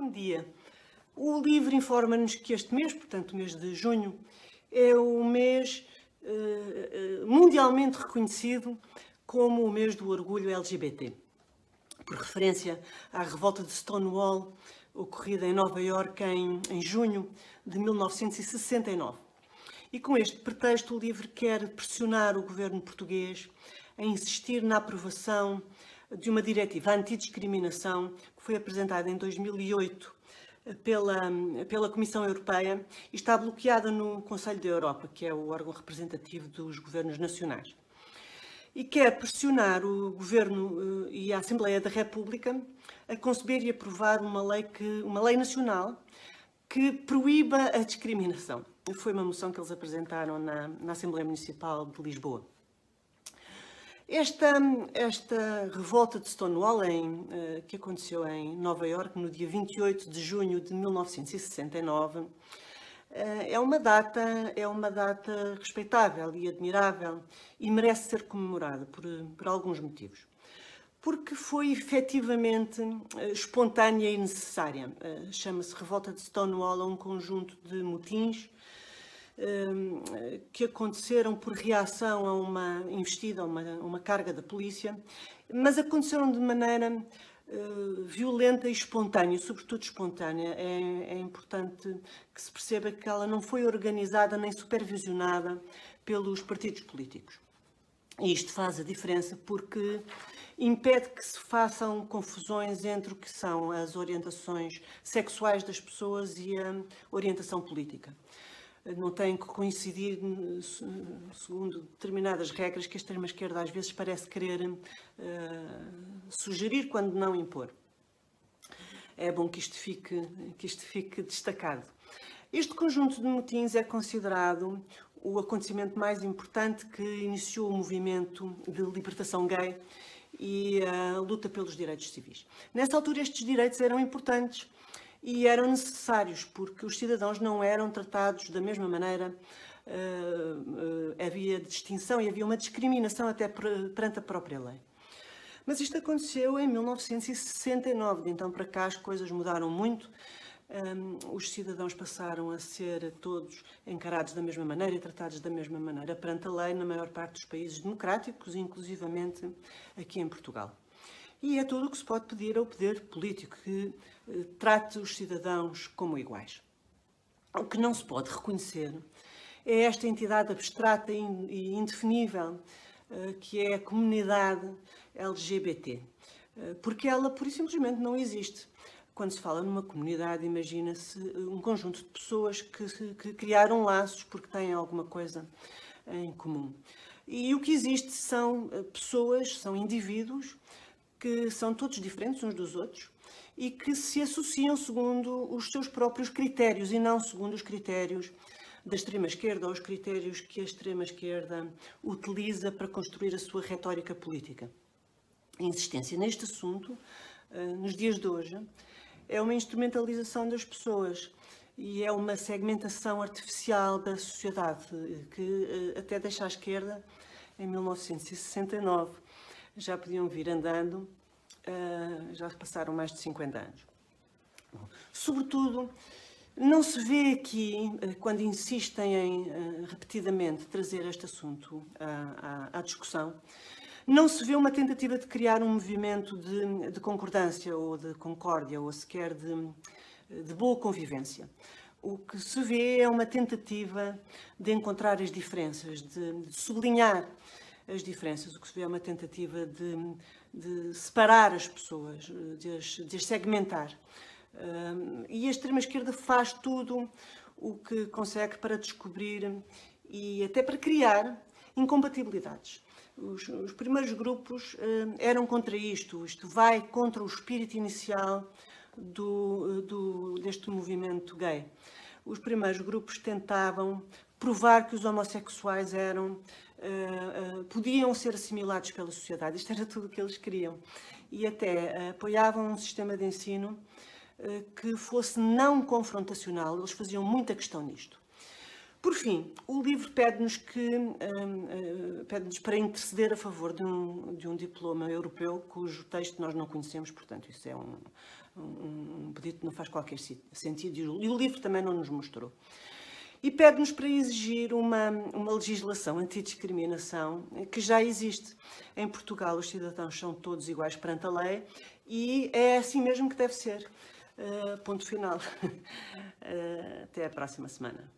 Bom dia. O livro informa-nos que este mês, portanto o mês de junho, é o mês uh, mundialmente reconhecido como o mês do orgulho LGBT, por referência à revolta de Stonewall ocorrida em Nova Iorque em, em junho de 1969. E com este pretexto, o livro quer pressionar o governo português a insistir na aprovação de uma diretiva antidiscriminação que foi apresentada em 2008 pela, pela Comissão Europeia e está bloqueada no Conselho da Europa, que é o órgão representativo dos governos nacionais. E quer pressionar o Governo eh, e a Assembleia da República a conceber e aprovar uma lei, que, uma lei nacional que proíba a discriminação. Foi uma moção que eles apresentaram na, na Assembleia Municipal de Lisboa. Esta, esta revolta de Stonewall, em, eh, que aconteceu em Nova Iorque no dia 28 de junho de 1969, eh, é uma data, é uma data respeitável e admirável e merece ser comemorada por, por alguns motivos. Porque foi efetivamente eh, espontânea e necessária. Chama-se Revolta de Stonewall a um conjunto de motins que aconteceram por reação a uma investida, a uma, uma carga da polícia, mas aconteceram de maneira uh, violenta e espontânea, sobretudo espontânea. É, é, importante que se perceba que ela não foi organizada nem supervisionada pelos partidos políticos. E isto faz a diferença porque impede que se façam confusões entre o que são as orientações sexuais das pessoas e a orientação política não têm que coincidir segundo determinadas regras que a extrema-esquerda às vezes parece querer uh, sugerir quando não impor. É bom que isto, fique, que isto fique destacado. Este conjunto de motins é considerado o acontecimento mais importante que iniciou o movimento de libertação gay e a luta pelos direitos civis. Nessa altura, estes direitos eram importantes e eram necessários, porque os cidadãos não eram tratados da mesma maneira, uh, uh, havia distinção e havia uma discriminação até perante a própria lei. Mas isto aconteceu em 1969, de então para cá as coisas mudaram muito. Um, os cidadãos passaram a ser todos encarados da mesma maneira e tratados da mesma maneira perante a lei na maior parte dos países democráticos, inclusivamente aqui em Portugal. E é tudo o que se pode pedir ao poder político, que eh, trate os cidadãos como iguais. O que não se pode reconhecer é esta entidade abstrata e indefinível eh, que é a comunidade LGBT, eh, porque ela e simplesmente não existe. Quando se fala numa comunidade, imagina-se um conjunto de pessoas que, que criaram laços porque têm alguma coisa em comum. E o que existe são pessoas, são indivíduos que são todos diferentes uns dos outros e que se associam segundo os seus próprios critérios e não segundo os critérios da extrema-esquerda ou os critérios que a extrema-esquerda utiliza para construir a sua retórica política. A insistência neste assunto, eh, nos dias de hoje, é uma instrumentalização das pessoas e é uma segmentação artificial da sociedade que eh, até deixa à esquerda, em 1969, já podiam vir andando, uh, já passaram mais de 50 anos. Sobretudo, não se vê aqui, uh, quando insistem em uh, repetidamente trazer este assunto à, à, à, discussão, não se vê uma tentativa de criar um movimento de, de concordância ou de concórdia ou sequer de, de boa convivência. O que se vê é uma tentativa de encontrar as diferenças, de, de sublinhar as diferenças. O que se vê é uma tentativa de, de separar as pessoas, de as, de as segmentar. e a extrema-esquerda faz tudo o que consegue para descobrir e até para criar incompatibilidades. Os, os primeiros grupos eram contra isto, isto vai contra o espírito inicial do, do, deste movimento gay. Os primeiros grupos tentavam provar que os homossexuais eram uh, podiam ser assimilados pela sociedade. Isto era tudo o que eles queriam. E até uh, apoiavam um sistema de ensino que fosse não confrontacional. Eles faziam muita questão nisto. Por fim, o livro pede-nos que uh, pede-nos para interceder a favor de um, de um diploma europeu cujo texto nós não conhecemos, portanto, isso é um, um, um pedido que não faz qualquer sentido e o livro também não nos mostrou. E pede-nos para exigir uma, uma legislação antidiscriminação que já existe. Em Portugal, os cidadãos são todos iguais perante a lei e é assim mesmo que deve ser. Uh, ponto final. Uh, até a próxima semana.